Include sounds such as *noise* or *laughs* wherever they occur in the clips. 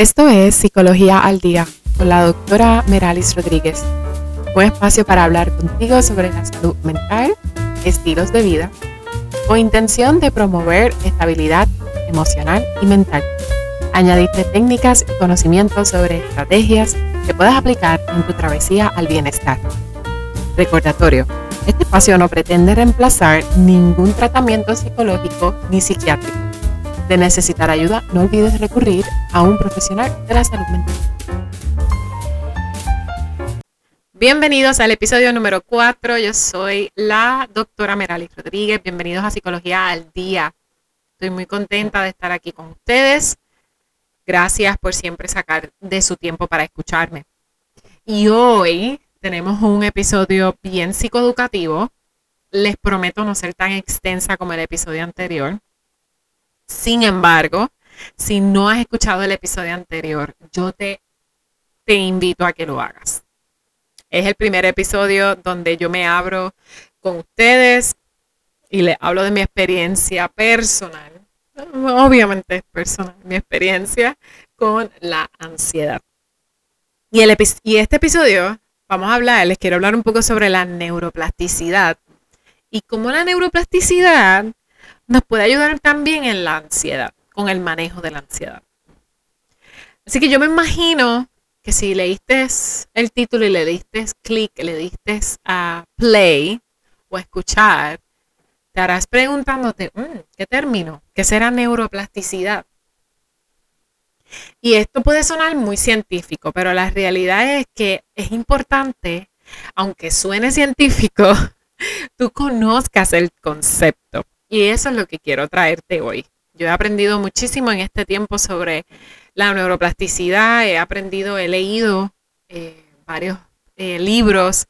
Esto es Psicología al Día con la doctora Meralis Rodríguez. Un espacio para hablar contigo sobre la salud mental, estilos de vida, con intención de promover estabilidad emocional y mental. Añadirte técnicas y conocimientos sobre estrategias que puedas aplicar en tu travesía al bienestar. Recordatorio, este espacio no pretende reemplazar ningún tratamiento psicológico ni psiquiátrico. De necesitar ayuda, no olvides recurrir a un profesional de la salud mental. Bienvenidos al episodio número 4. Yo soy la doctora Meralis Rodríguez. Bienvenidos a Psicología al Día. Estoy muy contenta de estar aquí con ustedes. Gracias por siempre sacar de su tiempo para escucharme. Y hoy tenemos un episodio bien psicoeducativo. Les prometo no ser tan extensa como el episodio anterior. Sin embargo, si no has escuchado el episodio anterior, yo te, te invito a que lo hagas. Es el primer episodio donde yo me abro con ustedes y les hablo de mi experiencia personal. Obviamente es personal, mi experiencia con la ansiedad. Y, el, y este episodio vamos a hablar, les quiero hablar un poco sobre la neuroplasticidad y cómo la neuroplasticidad nos puede ayudar también en la ansiedad, con el manejo de la ansiedad. Así que yo me imagino que si leíste el título y le diste clic, le diste a play o escuchar, te harás preguntándote, mm, ¿qué término? ¿Qué será neuroplasticidad? Y esto puede sonar muy científico, pero la realidad es que es importante, aunque suene científico, *laughs* tú conozcas el concepto. Y eso es lo que quiero traerte hoy. Yo he aprendido muchísimo en este tiempo sobre la neuroplasticidad, he aprendido, he leído eh, varios eh, libros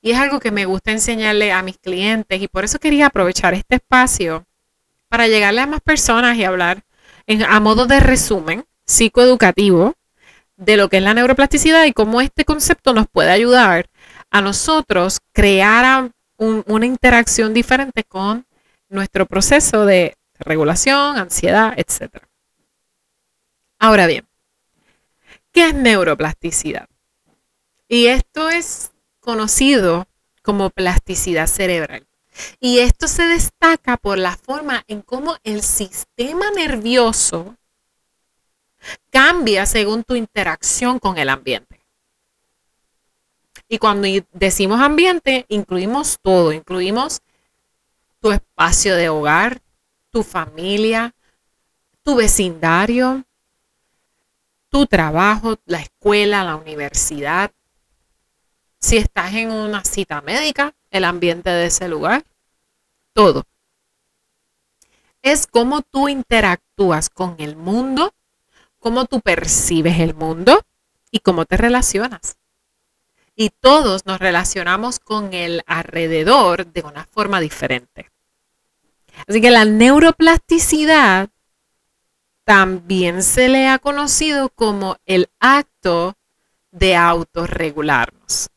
y es algo que me gusta enseñarle a mis clientes y por eso quería aprovechar este espacio para llegarle a más personas y hablar a modo de resumen psicoeducativo de lo que es la neuroplasticidad y cómo este concepto nos puede ayudar a nosotros crear una interacción diferente con nuestro proceso de regulación, ansiedad, etc. Ahora bien, ¿qué es neuroplasticidad? Y esto es conocido como plasticidad cerebral. Y esto se destaca por la forma en cómo el sistema nervioso cambia según tu interacción con el ambiente. Y cuando decimos ambiente, incluimos todo, incluimos tu espacio de hogar, tu familia, tu vecindario, tu trabajo, la escuela, la universidad. Si estás en una cita médica, el ambiente de ese lugar, todo. Es cómo tú interactúas con el mundo cómo tú percibes el mundo y cómo te relacionas. Y todos nos relacionamos con el alrededor de una forma diferente. Así que la neuroplasticidad también se le ha conocido como el acto de autorregularnos.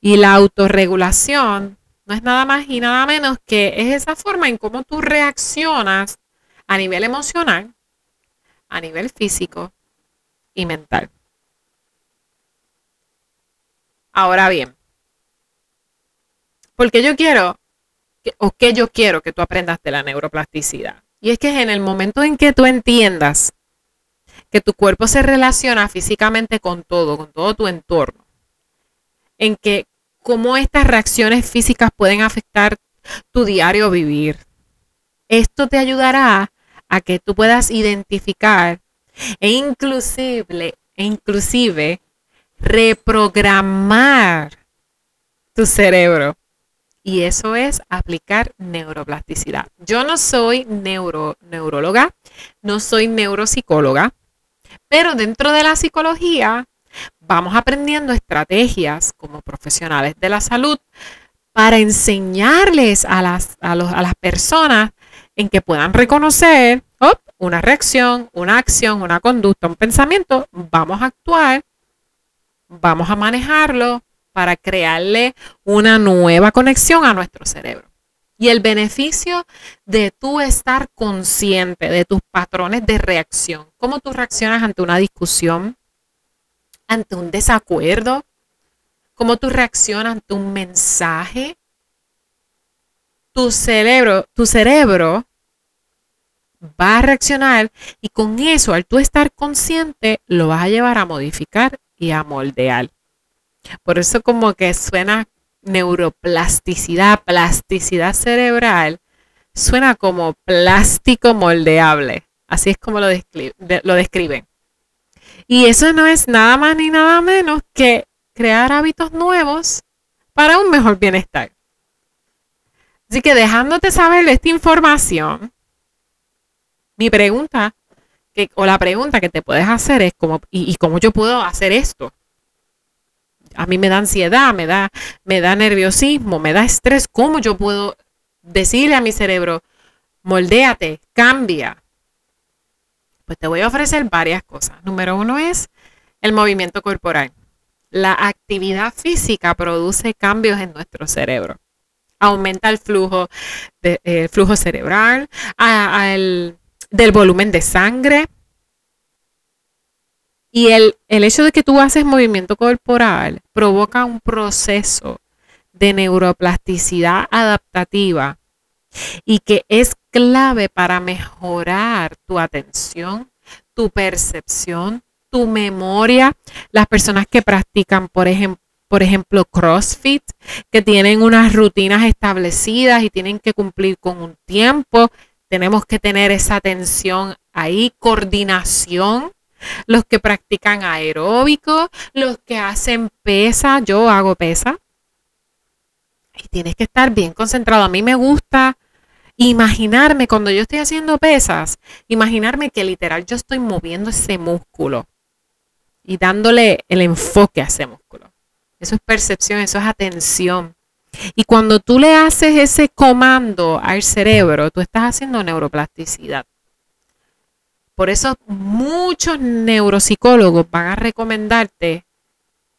Y la autorregulación no es nada más y nada menos que es esa forma en cómo tú reaccionas a nivel emocional a nivel físico y mental. Ahora bien, porque yo quiero, o que yo quiero que tú aprendas de la neuroplasticidad. Y es que en el momento en que tú entiendas que tu cuerpo se relaciona físicamente con todo, con todo tu entorno, en que cómo estas reacciones físicas pueden afectar tu diario vivir, esto te ayudará a que tú puedas identificar e inclusive, e inclusive reprogramar tu cerebro. Y eso es aplicar neuroplasticidad. Yo no soy neuro, neuróloga, no soy neuropsicóloga, pero dentro de la psicología vamos aprendiendo estrategias como profesionales de la salud para enseñarles a las, a las personas en que puedan reconocer una reacción, una acción, una conducta, un pensamiento, vamos a actuar, vamos a manejarlo para crearle una nueva conexión a nuestro cerebro. Y el beneficio de tú estar consciente de tus patrones de reacción, cómo tú reaccionas ante una discusión, ante un desacuerdo, cómo tú reaccionas ante un mensaje. Tu cerebro, tu cerebro va a reaccionar y con eso, al tú estar consciente, lo vas a llevar a modificar y a moldear. Por eso como que suena neuroplasticidad, plasticidad cerebral, suena como plástico moldeable. Así es como lo, lo describen. Y eso no es nada más ni nada menos que crear hábitos nuevos para un mejor bienestar. Así que dejándote saber esta información, mi pregunta o la pregunta que te puedes hacer es cómo, y, cómo yo puedo hacer esto. A mí me da ansiedad, me da, me da nerviosismo, me da estrés. ¿Cómo yo puedo decirle a mi cerebro, moldéate, cambia? Pues te voy a ofrecer varias cosas. Número uno es el movimiento corporal. La actividad física produce cambios en nuestro cerebro. Aumenta el flujo, de, flujo cerebral, del volumen de sangre. Y el, el hecho de que tú haces movimiento corporal provoca un proceso de neuroplasticidad adaptativa y que es clave para mejorar tu atención, tu percepción, tu memoria. Las personas que practican, por ejemplo, por ejemplo, CrossFit, que tienen unas rutinas establecidas y tienen que cumplir con un tiempo. Tenemos que tener esa atención ahí, coordinación. Los que practican aeróbico, los que hacen pesa, yo hago pesa. Y tienes que estar bien concentrado. A mí me gusta imaginarme cuando yo estoy haciendo pesas, imaginarme que literal yo estoy moviendo ese músculo y dándole el enfoque a ese músculo. Eso es percepción, eso es atención. Y cuando tú le haces ese comando al cerebro, tú estás haciendo neuroplasticidad. Por eso muchos neuropsicólogos van a recomendarte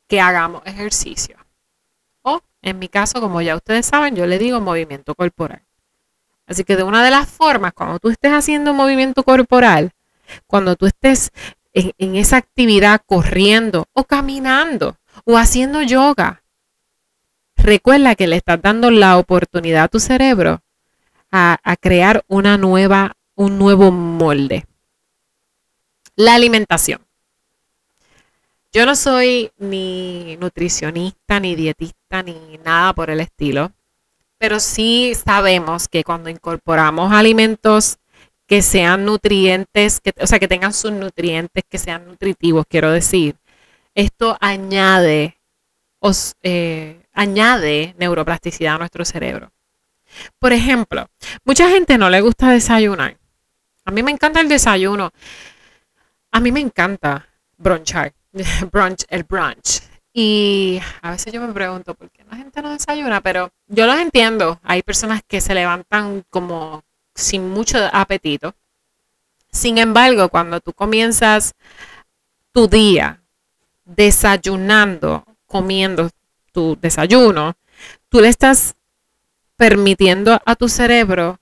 que hagamos ejercicio. O en mi caso, como ya ustedes saben, yo le digo movimiento corporal. Así que de una de las formas, cuando tú estés haciendo movimiento corporal, cuando tú estés en, esa actividad corriendo o caminando o haciendo yoga, recuerda que le estás dando la oportunidad a tu cerebro a, a crear una nueva, un nuevo molde. La alimentación. Yo no soy ni nutricionista, ni dietista, ni nada por el estilo pero sí sabemos que cuando incorporamos alimentos que sean nutrientes, que, o sea, que tengan sus nutrientes, que sean nutritivos, quiero decir, esto añade, os, eh, añade neuroplasticidad a nuestro cerebro. Por ejemplo, mucha gente no le gusta desayunar. A mí me encanta el desayuno. A mí me encanta brunchar, *laughs* brunch, el brunch. Y a veces yo me pregunto por qué la gente no desayuna, pero yo los entiendo. Hay personas que se levantan como sin mucho apetito. Sin embargo, cuando tú comienzas tu día desayunando, comiendo tu desayuno, tú le estás permitiendo a tu cerebro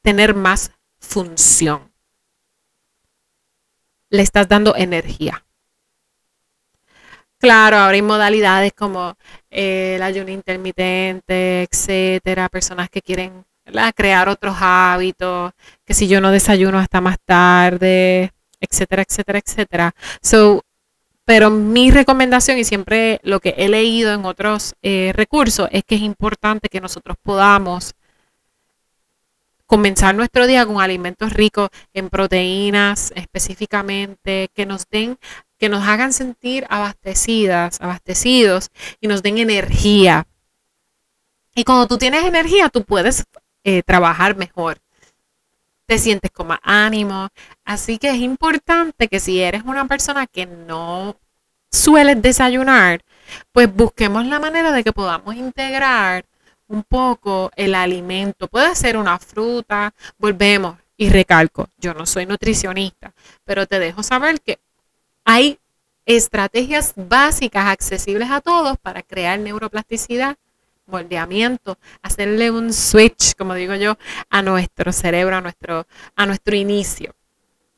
tener más función. Le estás dando energía. Claro, ahora hay modalidades como eh, el ayuno intermitente, etcétera, personas que quieren crear otros hábitos, que si yo no desayuno hasta más tarde, etcétera, etcétera, etcétera. So, pero mi recomendación y siempre lo que he leído en otros eh, recursos es que es importante que nosotros podamos comenzar nuestro día con alimentos ricos en proteínas específicamente, que nos den que nos hagan sentir abastecidas, abastecidos y nos den energía. Y cuando tú tienes energía, tú puedes eh, trabajar mejor. Te sientes con más ánimo. Así que es importante que si eres una persona que no sueles desayunar, pues busquemos la manera de que podamos integrar un poco el alimento. Puede ser una fruta, volvemos y recalco, yo no soy nutricionista, pero te dejo saber que hay estrategias básicas accesibles a todos para crear neuroplasticidad moldeamiento, hacerle un switch, como digo yo, a nuestro cerebro, a nuestro, a nuestro inicio.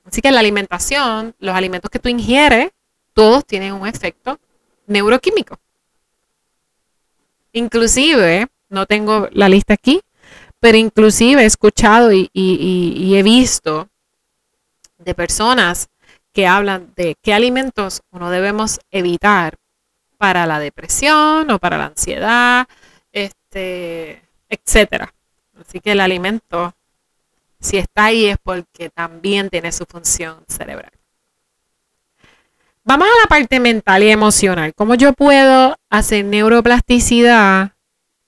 Así que la alimentación, los alimentos que tú ingieres, todos tienen un efecto neuroquímico. Inclusive, no tengo la lista aquí, pero inclusive he escuchado y, he visto de personas que hablan de qué alimentos uno debemos evitar para la depresión o para la ansiedad, este, etcétera. Así que el alimento, si está ahí, es porque también tiene su función cerebral. Vamos a la parte mental y emocional. ¿Cómo yo puedo hacer neuroplasticidad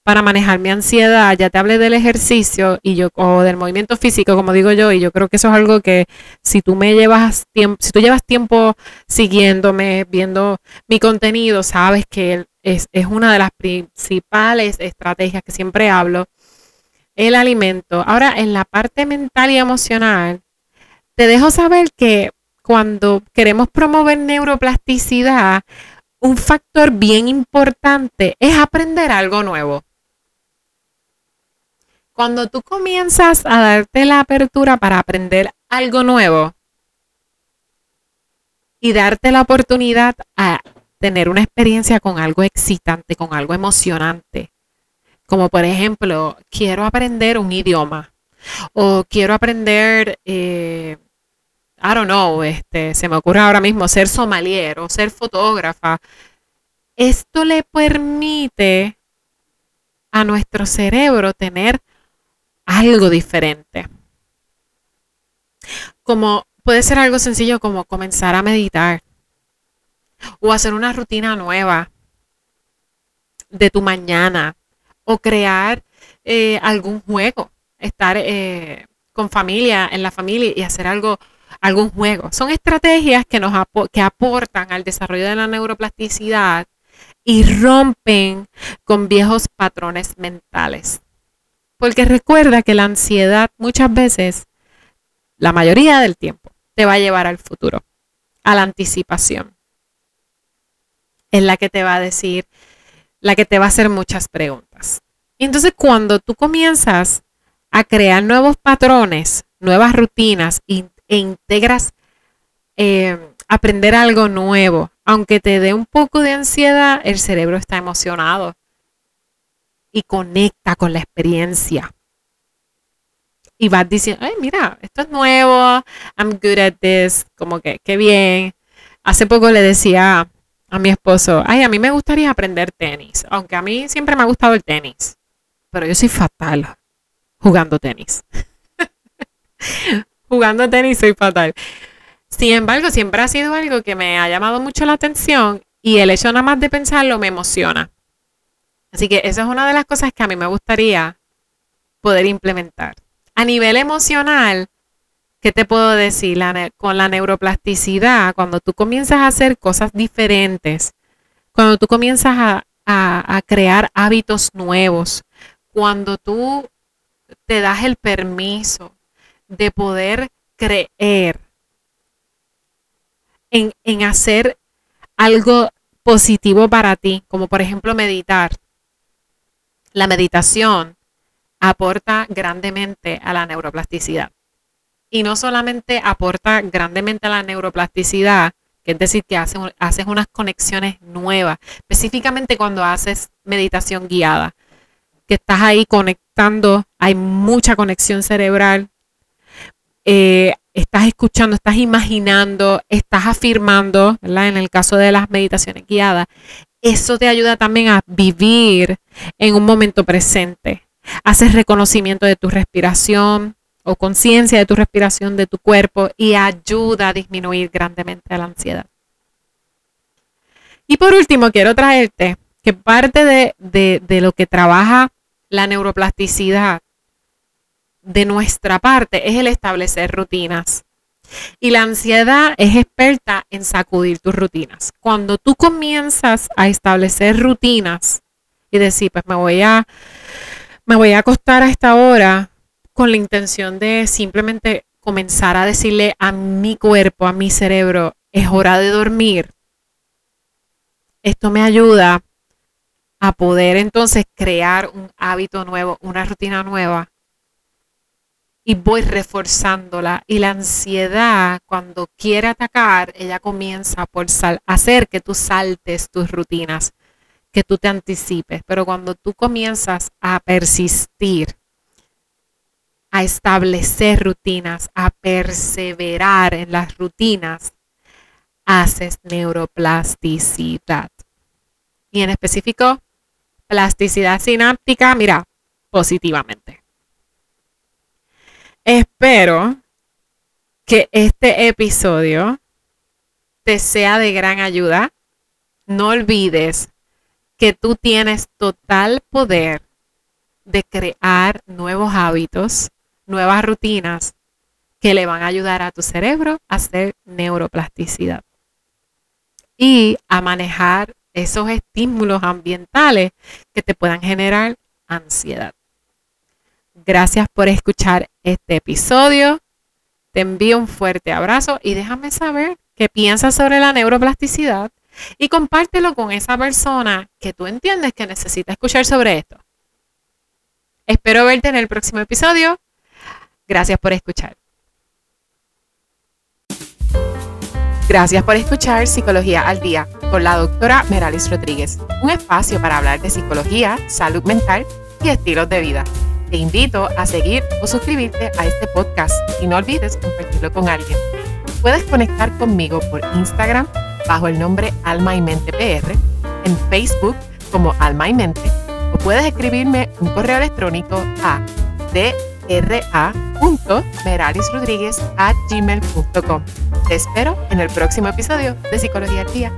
para manejar mi ansiedad? Ya te hablé del ejercicio y yo o del movimiento físico, como digo yo, y yo creo que eso es algo que si tú me llevas tiempo, si tú llevas tiempo siguiéndome, viendo mi contenido, sabes que es, es una de las principales estrategias que siempre hablo. El alimento. Ahora, en la parte mental y emocional, te dejo saber que cuando queremos promover neuroplasticidad, un factor bien importante es aprender algo nuevo. Cuando tú comienzas a darte la apertura para aprender algo nuevo y darte la oportunidad a tener una experiencia con algo excitante, con algo emocionante, como por ejemplo, quiero aprender un idioma o quiero aprender eh, I don't know, este, se me ocurre ahora mismo ser sommelier o ser fotógrafa. Esto le permite a nuestro cerebro tener algo diferente. Como puede ser algo sencillo como comenzar a meditar o hacer una rutina nueva de tu mañana o crear eh, algún juego, estar eh, con familia, en la familia y hacer algo algún juego. Son estrategias que nos que aportan al desarrollo de la neuroplasticidad y rompen con viejos patrones mentales. Porque recuerda que la ansiedad muchas veces, la mayoría del tiempo, te va a llevar al futuro, a la anticipación. Es la que te va a decir, la que te va a hacer muchas preguntas. Y entonces cuando tú comienzas a crear nuevos patrones, nuevas rutinas e integras eh, aprender algo nuevo. Aunque te dé un poco de ansiedad, el cerebro está emocionado y conecta con la experiencia. Y vas diciendo, ay, mira, esto es nuevo, I'm good at this, como que, qué bien. Hace poco le decía a mi esposo, ay, a mí me gustaría aprender tenis, aunque a mí siempre me ha gustado el tenis, pero yo soy fatal jugando tenis *laughs* jugando tenis soy fatal. Sin embargo, siempre ha sido algo que me ha llamado mucho la atención y el hecho nada más de pensarlo me emociona. Así que esa es una de las cosas que a mí me gustaría poder implementar. A nivel emocional, ¿qué te puedo decir? con la neuroplasticidad, cuando tú comienzas a hacer cosas diferentes, cuando tú comienzas a, a crear hábitos nuevos, cuando tú te das el permiso de poder creer en, en hacer algo positivo para ti, como por ejemplo meditar. La meditación aporta grandemente a la neuroplasticidad. Y no solamente aporta grandemente a la neuroplasticidad, que es decir, que haces, unas conexiones nuevas, específicamente cuando haces meditación guiada, que estás ahí conectando, hay mucha conexión cerebral, eh, estás escuchando, estás imaginando, estás afirmando, ¿verdad? En el caso de las meditaciones guiadas, eso te ayuda también a vivir en un momento presente. Haces reconocimiento de tu respiración o conciencia de tu respiración, de tu cuerpo y ayuda a disminuir grandemente la ansiedad. Y por último, quiero traerte que parte de, de lo que trabaja la neuroplasticidad de nuestra parte es el establecer rutinas. Y la ansiedad es experta en sacudir tus rutinas. Cuando tú comienzas a establecer rutinas y decir, pues me voy a, me voy a acostar a esta hora con la intención de simplemente comenzar a decirle a mi cuerpo, a mi cerebro, es hora de dormir. Esto me ayuda a poder entonces crear un hábito nuevo, una rutina nueva. Y voy reforzándola. Y la ansiedad, cuando quiere atacar, ella comienza por hacer que tú saltes tus rutinas, que tú te anticipes. Pero cuando tú comienzas a persistir, a establecer rutinas, a perseverar en las rutinas, haces neuroplasticidad. Y en específico, plasticidad sináptica, mira, positivamente. Espero que este episodio te sea de gran ayuda. No olvides que tú tienes total poder de crear nuevos hábitos nuevas rutinas que le van a ayudar a tu cerebro a hacer neuroplasticidad y a manejar esos estímulos ambientales que te puedan generar ansiedad. Gracias por escuchar este episodio. Te envío un fuerte abrazo y déjame saber qué piensas sobre la neuroplasticidad y compártelo con esa persona que tú entiendes que necesita escuchar sobre esto. Espero verte en el próximo episodio. Gracias por escuchar. Gracias por escuchar Psicología al Día con la doctora Meralis Rodríguez, un espacio para hablar de psicología, salud mental y estilos de vida. Te invito a seguir o suscribirte a este podcast y no olvides compartirlo con alguien. Puedes conectar conmigo por Instagram bajo el nombre Alma y Mente PR, en Facebook como Alma y Mente, o puedes escribirme un correo electrónico a gmail.com. Te espero en el próximo episodio de Psicología al Día.